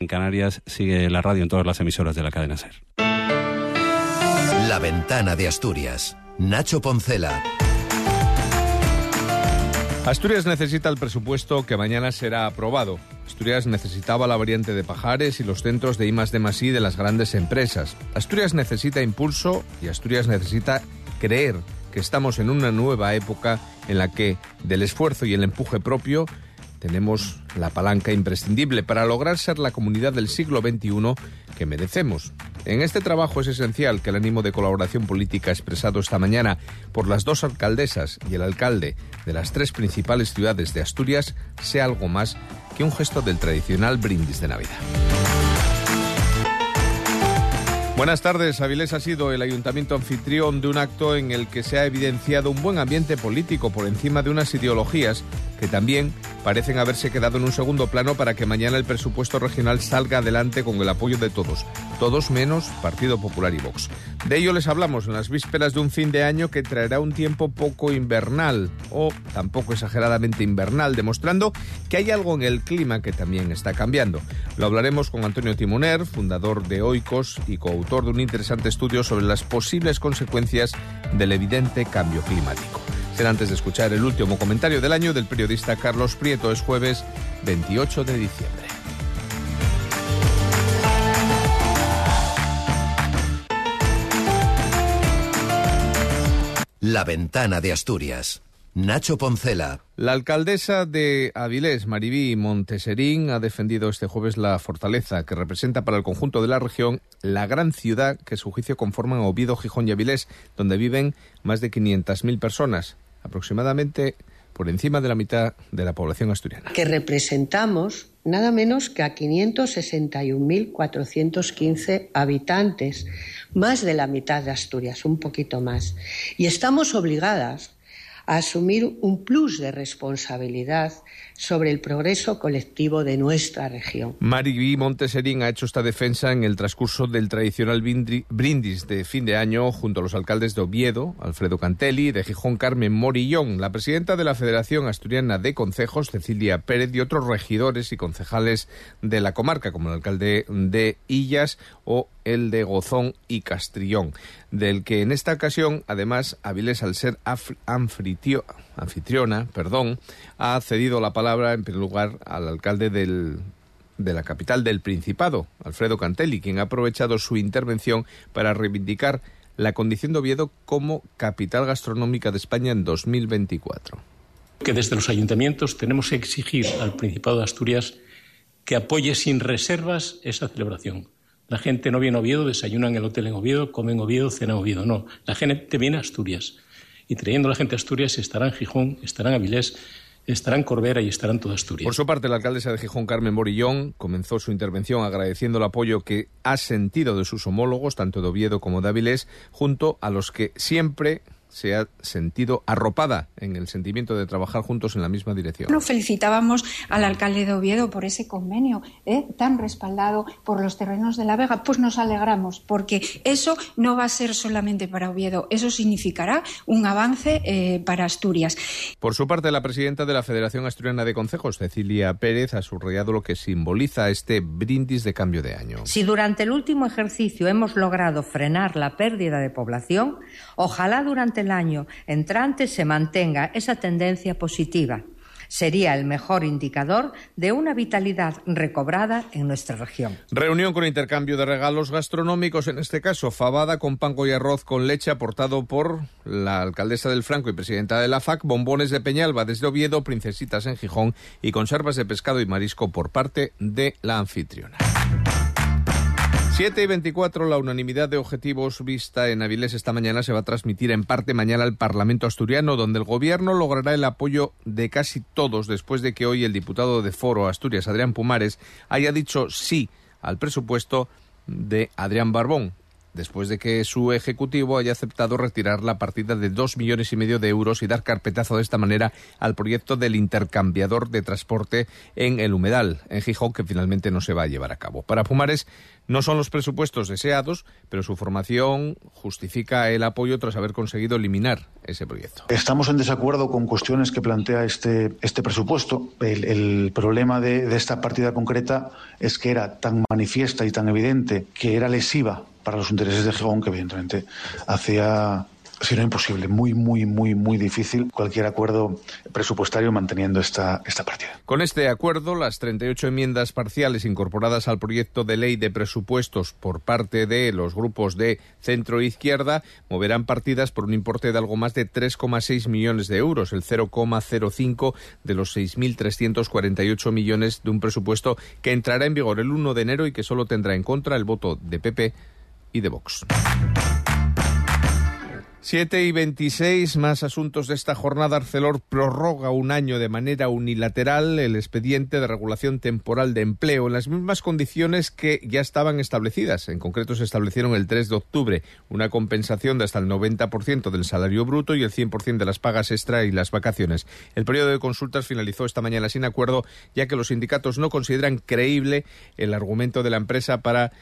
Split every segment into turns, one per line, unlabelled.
En Canarias sigue la radio en todas las emisoras de la cadena SER.
La ventana de Asturias. Nacho Poncela.
Asturias necesita el presupuesto que mañana será aprobado. Asturias necesitaba la variante de Pajares y los centros de I de de las grandes empresas. Asturias necesita impulso y Asturias necesita creer que estamos en una nueva época en la que del esfuerzo y el empuje propio tenemos la palanca imprescindible para lograr ser la comunidad del siglo XXI que merecemos. En este trabajo es esencial que el ánimo de colaboración política expresado esta mañana por las dos alcaldesas y el alcalde de las tres principales ciudades de Asturias sea algo más que un gesto del tradicional brindis de Navidad. Buenas tardes. Avilés ha sido el ayuntamiento anfitrión de un acto en el que se ha evidenciado un buen ambiente político por encima de unas ideologías que también parecen haberse quedado en un segundo plano para que mañana el presupuesto regional salga adelante con el apoyo de todos, todos menos Partido Popular y Vox. De ello les hablamos en las vísperas de un fin de año que traerá un tiempo poco invernal o tampoco exageradamente invernal, demostrando que hay algo en el clima que también está cambiando. Lo hablaremos con Antonio Timoner, fundador de Oikos y coautor de un interesante estudio sobre las posibles consecuencias del evidente cambio climático antes de escuchar el último comentario del año del periodista Carlos Prieto. Es jueves 28 de diciembre.
La ventana de Asturias. Nacho Poncela.
La alcaldesa de Avilés, Maribí Monteserín, ha defendido este jueves la fortaleza que representa para el conjunto de la región la gran ciudad que su juicio conforman Oviedo, Gijón y Avilés, donde viven más de 500.000 personas aproximadamente por encima de la mitad de la población asturiana.
Que representamos nada menos que a 561.415 habitantes, más de la mitad de Asturias, un poquito más. Y estamos obligadas asumir un plus de responsabilidad sobre el progreso colectivo de nuestra región.
Maribí Monteserín ha hecho esta defensa en el transcurso del tradicional brindis de fin de año junto a los alcaldes de Oviedo, Alfredo Cantelli, de Gijón Carmen Morillón, la presidenta de la Federación Asturiana de Concejos, Cecilia Pérez, y otros regidores y concejales de la comarca, como el alcalde de Illas o el de Gozón y Castrillón, del que en esta ocasión, además, Avilés, al ser anfitriona, perdón, ha cedido la palabra en primer lugar al alcalde de la capital del Principado, Alfredo Cantelli, quien ha aprovechado su intervención para reivindicar la condición de Oviedo como capital gastronómica de España en 2024.
Que desde los ayuntamientos tenemos que exigir al Principado de Asturias que apoye sin reservas esa celebración la gente no viene a Oviedo, desayuna en el hotel en Oviedo, come en Oviedo, cena en Oviedo. No, la gente viene a Asturias. Y trayendo a la gente a Asturias estarán Gijón, estarán Avilés, estarán Corbera y estarán toda Asturias.
Por su parte, la alcaldesa de Gijón, Carmen Morillón, comenzó su intervención agradeciendo el apoyo que ha sentido de sus homólogos, tanto de Oviedo como de Avilés, junto a los que siempre se ha sentido arropada en el sentimiento de trabajar juntos en la misma dirección.
Nos felicitábamos al alcalde de Oviedo por ese convenio ¿eh? tan respaldado por los terrenos de la Vega. Pues nos alegramos, porque eso no va a ser solamente para Oviedo, eso significará un avance eh, para Asturias.
Por su parte, la presidenta de la Federación Asturiana de Concejos, Cecilia Pérez, ha subrayado lo que simboliza este brindis de cambio de año.
Si durante el último ejercicio hemos logrado frenar la pérdida de población, ojalá durante el año entrante se mantenga esa tendencia positiva. Sería el mejor indicador de una vitalidad recobrada en nuestra región.
Reunión con intercambio de regalos gastronómicos, en este caso fabada con panco y arroz con leche aportado por la alcaldesa del Franco y presidenta de la FAC, bombones de Peñalba desde Oviedo, princesitas en Gijón y conservas de pescado y marisco por parte de la anfitriona. 7 y 24, la unanimidad de objetivos vista en Avilés esta mañana se va a transmitir en parte mañana al Parlamento asturiano, donde el Gobierno logrará el apoyo de casi todos después de que hoy el diputado de Foro Asturias, Adrián Pumares, haya dicho sí al presupuesto de Adrián Barbón, después de que su ejecutivo haya aceptado retirar la partida de dos millones y medio de euros y dar carpetazo de esta manera al proyecto del intercambiador de transporte en el humedal, en Gijón, que finalmente no se va a llevar a cabo. Para Pumares no son los presupuestos deseados, pero su formación justifica el apoyo tras haber conseguido eliminar ese proyecto.
Estamos en desacuerdo con cuestiones que plantea este, este presupuesto. El, problema de, de esta partida concreta es que era tan manifiesta y tan evidente que era lesiva para los intereses de Gijón que evidentemente hacía sino imposible, muy, muy, muy, muy difícil cualquier acuerdo presupuestario manteniendo esta, esta partida.
Con este acuerdo, las 38 enmiendas parciales incorporadas al proyecto de ley de presupuestos por parte de los grupos de centro e izquierda moverán partidas por un importe de algo más de 3,6 millones de euros, el 0,05 de los 6.348 millones de un presupuesto que entrará en vigor el 1 de enero y que solo tendrá en contra el voto de PP y de Vox. 7 y 26, más asuntos de esta jornada. Arcelor prorroga un año de manera unilateral el expediente de regulación temporal de empleo en las mismas condiciones que ya estaban establecidas. En concreto, se establecieron el 3 de octubre una compensación de hasta el 90% del salario bruto y el 100% de las pagas extra y las vacaciones. El periodo de consultas finalizó esta mañana sin acuerdo, ya que los sindicatos no consideran creíble el argumento de la empresa para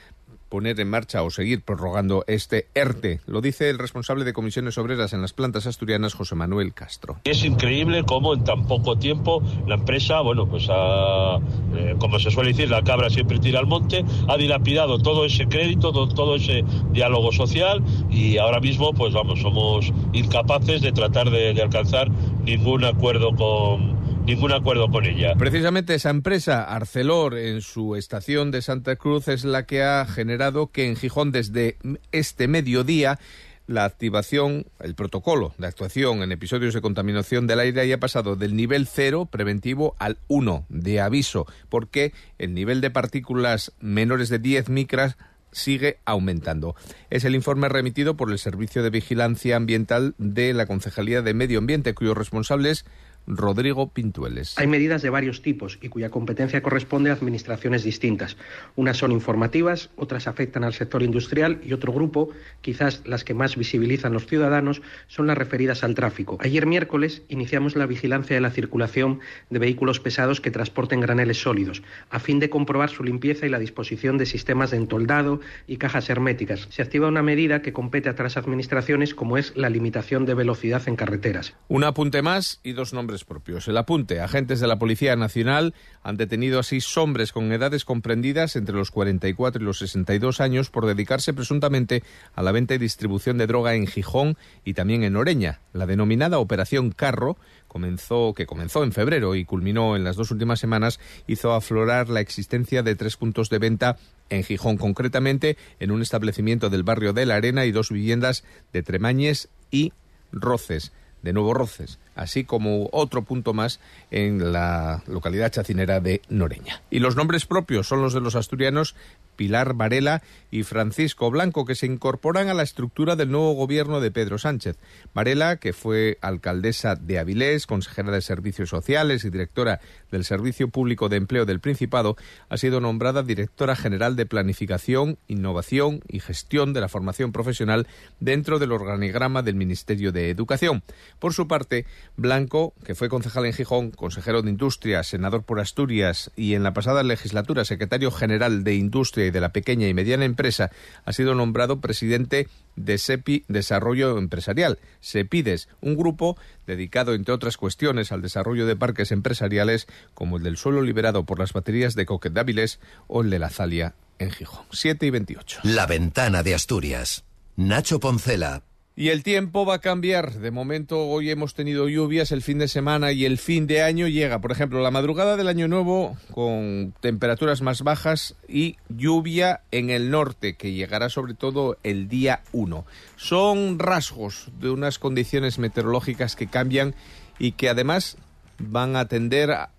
poner en marcha o seguir prorrogando este ERTE. Lo dice el responsable de comisiones obreras en las plantas asturianas, José Manuel Castro.
Es increíble cómo en tan poco tiempo la empresa, bueno, pues ha, eh, como se suele decir, la cabra siempre tira al monte, ha dilapidado todo ese crédito, todo, ese diálogo social y ahora mismo, pues vamos, somos incapaces de tratar de alcanzar ningún acuerdo con ningún acuerdo con ella.
Precisamente esa empresa, Arcelor, en su estación de Santa Cruz, es la que ha generado que en Gijón desde este mediodía la activación, el protocolo de actuación en episodios de contaminación del aire haya pasado del nivel cero preventivo al 1 de aviso, porque el nivel de partículas menores de 10 micras sigue aumentando. Es el informe remitido por el Servicio de Vigilancia Ambiental de la Concejalía de Medio Ambiente, cuyos responsables Rodrigo Pintueles.
Hay medidas de varios tipos y cuya competencia corresponde a administraciones distintas. Unas son informativas, otras afectan al sector industrial y otro grupo, quizás las que más visibilizan los ciudadanos, son las referidas al tráfico. Ayer miércoles iniciamos la vigilancia de la circulación de vehículos pesados que transporten graneles sólidos, a fin de comprobar su limpieza y la disposición de sistemas de entoldado y cajas herméticas. Se activa una medida que compete a otras administraciones como es la limitación de velocidad en carreteras.
Un apunte más y dos nombres propios. El apunte. Agentes de la Policía Nacional han detenido a seis hombres con edades comprendidas entre los 44 y los 62 años por dedicarse presuntamente a la venta y distribución de droga en Gijón y también en Oreña. La denominada Operación Carro comenzó, que comenzó en febrero y culminó en las dos últimas semanas, hizo aflorar la existencia de tres puntos de venta en Gijón, concretamente en un establecimiento del barrio de La Arena y dos viviendas de Tremañes y Roces de Nuevo Roces, así como otro punto más en la localidad chacinera de Noreña. Y los nombres propios son los de los asturianos Pilar Varela y Francisco Blanco, que se incorporan a la estructura del nuevo gobierno de Pedro Sánchez. Varela, que fue alcaldesa de Avilés, consejera de Servicios Sociales y directora del Servicio Público de Empleo del Principado, ha sido nombrada directora general de Planificación, Innovación y Gestión de la Formación Profesional dentro del organigrama del Ministerio de Educación. Por su parte, Blanco, que fue concejal en Gijón, consejero de Industria, senador por Asturias y en la pasada legislatura secretario general de Industria de la pequeña y mediana empresa, ha sido nombrado presidente de SEPI Desarrollo Empresarial, SEPIDES, un grupo dedicado, entre otras cuestiones, al desarrollo de parques empresariales como el del suelo liberado por las baterías de Coquet Dáviles o el de la Zalia en Gijón. 7 y 28.
La ventana de Asturias. Nacho Poncela,
y el tiempo va a cambiar. De momento hoy hemos tenido lluvias el fin de semana y el fin de año llega. Por ejemplo, la madrugada del año nuevo con temperaturas más bajas y lluvia en el norte que llegará sobre todo el día 1. Son rasgos de unas condiciones meteorológicas que cambian y que además van a tender a,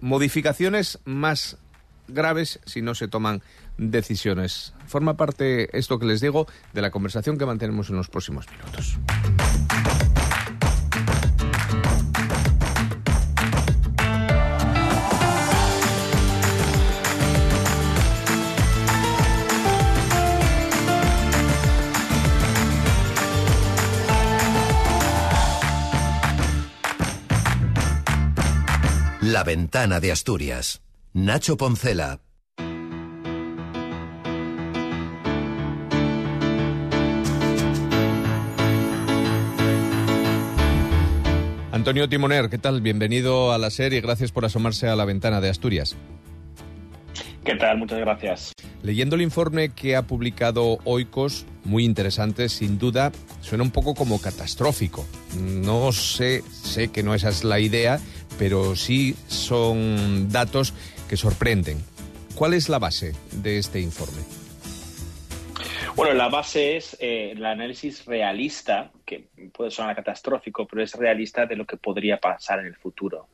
modificaciones más graves si no se toman decisiones. Forma parte esto que les digo de la conversación que mantenemos en los próximos minutos.
La ventana de Asturias. Nacho Poncela,
Antonio Timoner, ¿qué tal? Bienvenido a la serie. Gracias por asomarse a la ventana de Asturias.
¿Qué tal? Muchas gracias.
Leyendo el informe que ha publicado Oikos, muy interesante, sin duda, suena un poco como catastrófico. No sé, sé que no esa es la idea, pero sí son datos que sorprenden. ¿Cuál es la base de este informe?
Bueno, la base es eh, el análisis realista, que puede sonar catastrófico, pero es realista de lo que podría pasar en el futuro.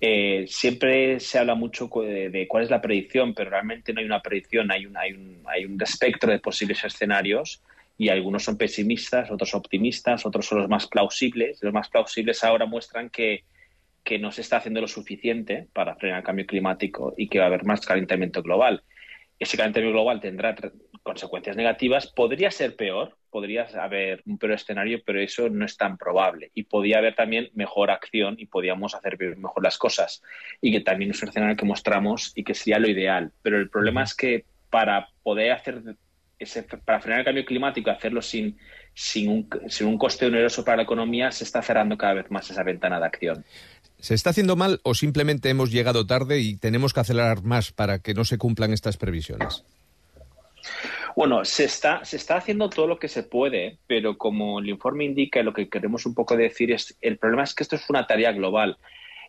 Eh, siempre se habla mucho de, cuál es la predicción, pero realmente no hay una predicción, hay un, hay un, hay un espectro de posibles escenarios y algunos son pesimistas, otros optimistas, otros son los más plausibles. Los más plausibles ahora muestran que, que no se está haciendo lo suficiente para frenar el cambio climático y que va a haber más calentamiento global. Ese calentamiento global tendrá consecuencias negativas. Podría ser peor, podría haber un peor escenario, pero eso no es tan probable. Y podría haber también mejor acción y podíamos hacer mejor las cosas. Y que también es un escenario que mostramos y que sería lo ideal. Pero el problema es que para poder hacer ese, para frenar el cambio climático, hacerlo sin, sin, un, sin un coste oneroso para la economía, se está cerrando cada vez más esa ventana de acción.
¿Se está haciendo mal o simplemente hemos llegado tarde y tenemos que acelerar más para que no se cumplan estas previsiones?
Bueno, se está, se está haciendo todo lo que se puede, pero como el informe indica, lo que queremos un poco decir es, el problema es que esto es una tarea global.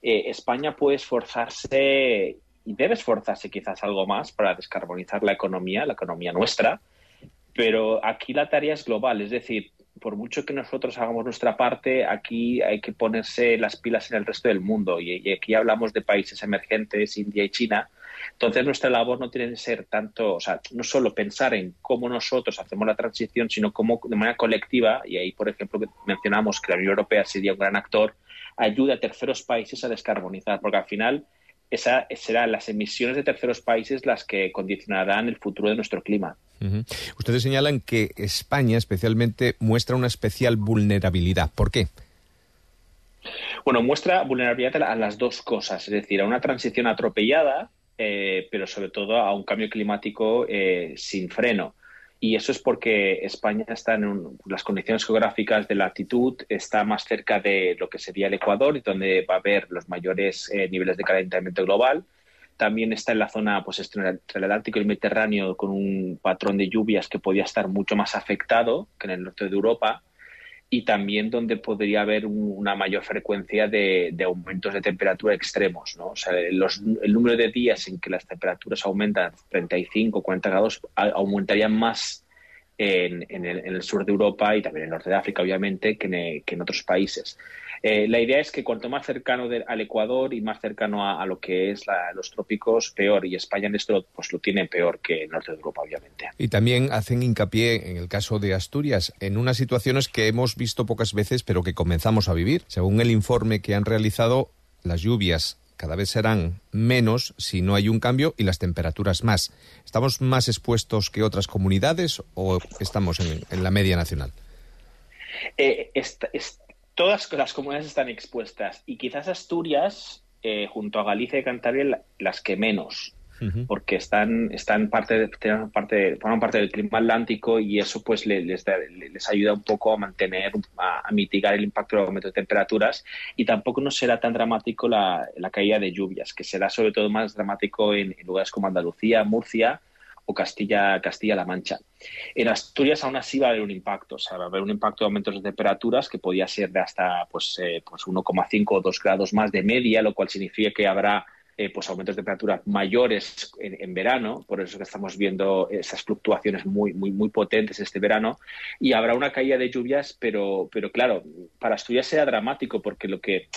Eh, España puede esforzarse y debe esforzarse quizás algo más para descarbonizar la economía, la economía nuestra, pero aquí la tarea es global, es decir, por mucho que nosotros hagamos nuestra parte, aquí hay que ponerse las pilas en el resto del mundo. Y, aquí hablamos de países emergentes, India y China. Entonces, nuestra labor no tiene que ser tanto, o sea, no solo pensar en cómo nosotros hacemos la transición, sino cómo de manera colectiva, y ahí, por ejemplo, mencionamos que la Unión Europea sería un gran actor, ayuda a terceros países a descarbonizar, porque al final esa serán las emisiones de terceros países las que condicionarán el futuro de nuestro clima.
Ustedes señalan que España especialmente muestra una especial vulnerabilidad. ¿Por qué?
Bueno, muestra vulnerabilidad a las dos cosas, es decir, a una transición atropellada, eh, pero sobre todo a un cambio climático eh, sin freno. Y eso es porque España está en las condiciones geográficas de latitud, está más cerca de lo que sería el Ecuador y donde va a haber los mayores eh, niveles de calentamiento global. También está en la zona pues, entre el Atlántico y el Mediterráneo con un patrón de lluvias que podría estar mucho más afectado que en el norte de Europa y también donde podría haber una mayor frecuencia de, aumentos de temperatura extremos. ¿no? O sea, el número de días en que las temperaturas aumentan 35, 40 grados aumentarían más en, el, sur de Europa y también en el norte de África, obviamente, que en, otros países. Eh, la idea es que cuanto más cercano al Ecuador y más cercano a, lo que es los trópicos, peor. Y España en esto pues, lo tiene peor que el norte de Europa, obviamente.
Y también hacen hincapié, en el caso de Asturias, en unas situaciones que hemos visto pocas veces, pero que comenzamos a vivir. Según el informe que han realizado, las lluvias cada vez serán menos si no hay un cambio y las temperaturas más. ¿Estamos más expuestos que otras comunidades o estamos en, la media nacional?
Eh, todas las comunidades están expuestas y quizás Asturias, eh, junto a Galicia y Cantabria, las que menos porque están, están parte, parte, forman parte del clima atlántico y eso pues les, les, ayuda un poco a mantener, a, mitigar el impacto del aumento de temperaturas y tampoco no será tan dramático la, caída de lluvias, que será sobre todo más dramático en, lugares como Andalucía, Murcia o Castilla, Castilla-La Mancha. En Asturias aún así va a haber un impacto, o sea, va a haber un impacto de aumentos de temperaturas que podría ser de hasta pues, eh, pues 1,5 o 2 grados más de media, lo cual significa que habrá eh, pues aumentos de temperatura mayores en, verano, por eso que estamos viendo esas fluctuaciones muy, muy, muy potentes este verano, y habrá una caída de lluvias, pero, pero claro, para Asturias sea dramático, porque lo que,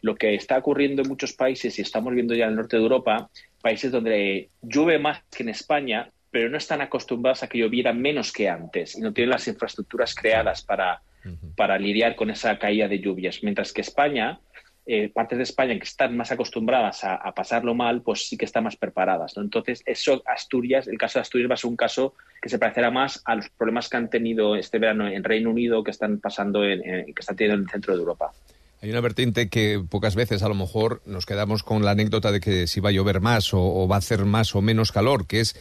lo que está ocurriendo en muchos países, y estamos viendo ya en el norte de Europa, países donde llueve más que en España, pero no están acostumbrados a que lloviera menos que antes y no tienen las infraestructuras creadas para, para lidiar con esa caída de lluvias, mientras que España eh, partes de España que están más acostumbradas a, pasarlo mal, pues sí que están más preparadas. Entonces, eso Asturias, el caso de Asturias va a ser un caso que se parecerá más a los problemas que han tenido este verano en Reino Unido, que están pasando en, que están teniendo en el centro de Europa.
Hay una vertiente que pocas veces a lo mejor nos quedamos con la anécdota de que si va a llover más o, va a hacer más o menos calor, que es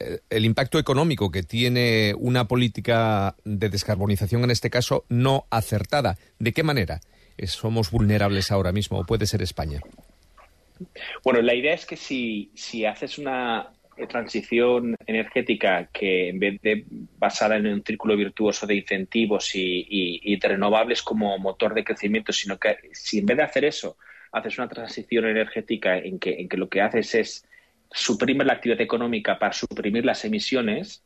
eh, el impacto económico que tiene una política de descarbonización, en este caso, no acertada. ¿De qué manera somos vulnerables ahora mismo o puede ser España?
Bueno, la idea es que si, si haces una transición energética que en vez de basada en un círculo virtuoso de incentivos y, de renovables como motor de crecimiento, sino que si en vez de hacer eso haces una transición energética en que, en que lo que haces es suprimir la actividad económica para suprimir las emisiones,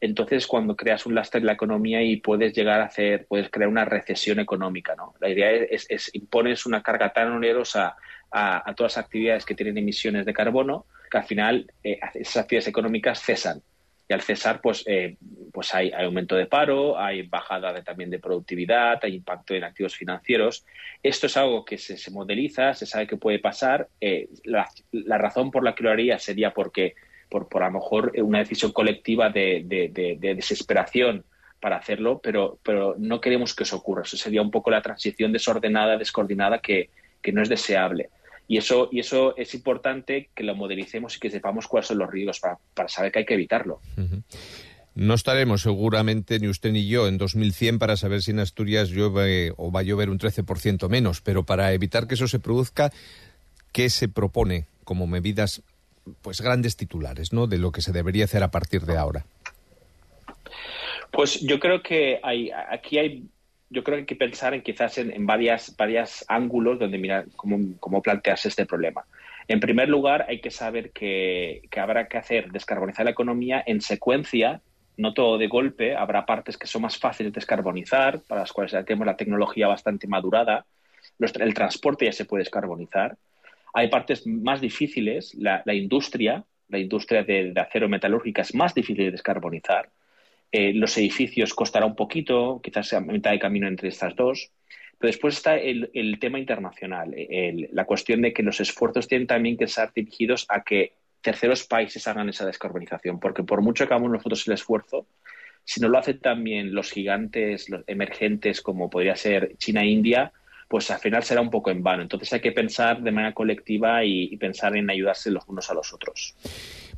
entonces cuando creas un lastre en la economía y puedes llegar a hacer, puedes crear una recesión económica, ¿no? La idea es, es impones una carga tan onerosa a, todas las actividades que tienen emisiones de carbono, que al final eh, esas actividades económicas cesan. Y al cesar, pues, eh, pues hay, aumento de paro, hay bajada también de productividad, hay impacto en activos financieros. Esto es algo que se, modeliza, se sabe que puede pasar. Eh, la, razón por la que lo haría sería porque, por, por a lo mejor, una decisión colectiva de, de desesperación para hacerlo, pero, pero no queremos que eso ocurra. Eso sería un poco la transición desordenada, descoordinada que, que no es deseable. Y eso, y eso es importante que lo modelicemos y que sepamos cuáles son los riesgos para, saber que hay que evitarlo.
No estaremos seguramente ni usted ni yo en 2100 para saber si en Asturias llueve o va a llover un 13% menos, pero para evitar que eso se produzca, ¿qué se propone como medidas, pues grandes titulares, ¿no? De lo que se debería hacer a partir de ahora.
Pues yo creo que hay, aquí hay yo creo que hay que pensar en quizás en, varias, varias ángulos donde mirar cómo, cómo plantearse este problema. En primer lugar, hay que saber que, habrá que hacer descarbonizar la economía en secuencia, no todo de golpe. Habrá partes que son más fáciles de descarbonizar, para las cuales ya tenemos la tecnología bastante madurada. el transporte ya se puede descarbonizar. Hay partes más difíciles, la, industria, la industria de, acero metalúrgica es más difícil de descarbonizar. Eh, los edificios costará un poquito, quizás sea mitad de camino entre estas dos. Pero después está el, tema internacional, la cuestión de que los esfuerzos tienen también que ser dirigidos a que terceros países hagan esa descarbonización, porque por mucho que hagamos nosotros el esfuerzo, si no lo hacen también los gigantes los emergentes como podría ser China e India, pues al final será un poco en vano. Entonces hay que pensar de manera colectiva y pensar en ayudarse los unos a los otros.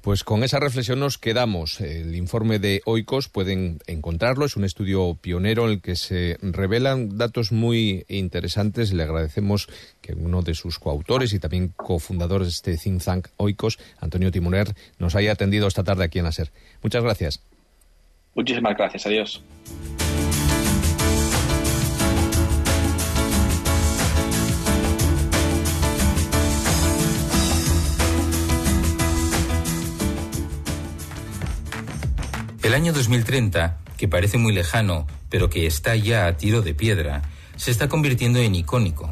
Pues con esa reflexión nos quedamos. El informe de Oikos pueden encontrarlo. Es un estudio pionero en el que se revelan datos muy interesantes. Le agradecemos que uno de sus coautores y también cofundadores de este think tank Oikos, Antonio Timoner, nos haya atendido esta tarde aquí en la SER. Muchas gracias.
Muchísimas gracias. Adiós.
El año 2030, que parece muy lejano, pero que está ya a tiro de piedra, se está convirtiendo en icónico,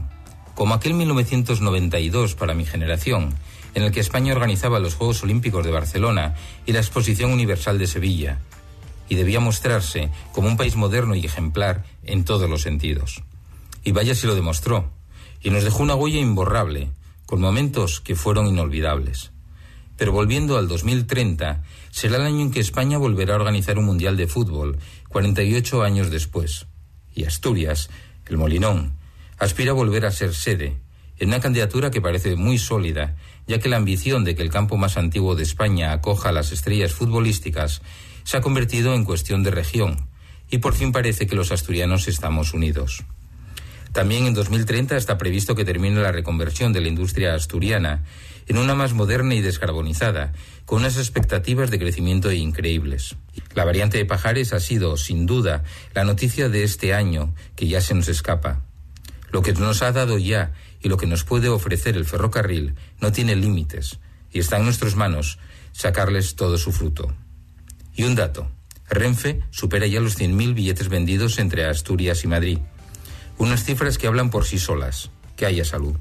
como aquel 1992 para mi generación, en el que España organizaba los Juegos Olímpicos de Barcelona y la Exposición Universal de Sevilla, y debía mostrarse como un país moderno y ejemplar en todos los sentidos. Y vaya si lo demostró, y nos dejó una huella imborrable, con momentos que fueron inolvidables. Pero volviendo al 2030, será el año en que España volverá a organizar un Mundial de Fútbol, 48 años después. Y Asturias, el Molinón, aspira a volver a ser sede, en una candidatura que parece muy sólida, ya que la ambición de que el campo más antiguo de España acoja a las estrellas futbolísticas se ha convertido en cuestión de región, y por fin parece que los asturianos estamos unidos. También en 2030 está previsto que termine la reconversión de la industria asturiana en una más moderna y descarbonizada, con unas expectativas de crecimiento increíbles. La variante de Pajares ha sido, sin duda, la noticia de este año que ya se nos escapa. Lo que nos ha dado ya y lo que nos puede ofrecer el ferrocarril no tiene límites y está en nuestras manos sacarles todo su fruto. Y un dato. Renfe supera ya los 100.000 billetes vendidos entre Asturias y Madrid. Unas cifras que hablan por sí solas. Que haya salud.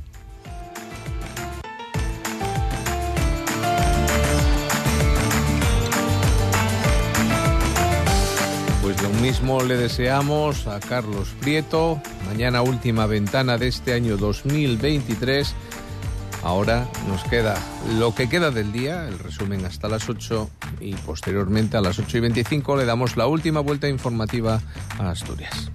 Mismo le deseamos a Carlos Prieto. Mañana última ventana de este año 2023. Ahora nos queda lo que queda del día, el resumen hasta las 8 y posteriormente a las 8 y 25 le damos la última vuelta informativa a Asturias.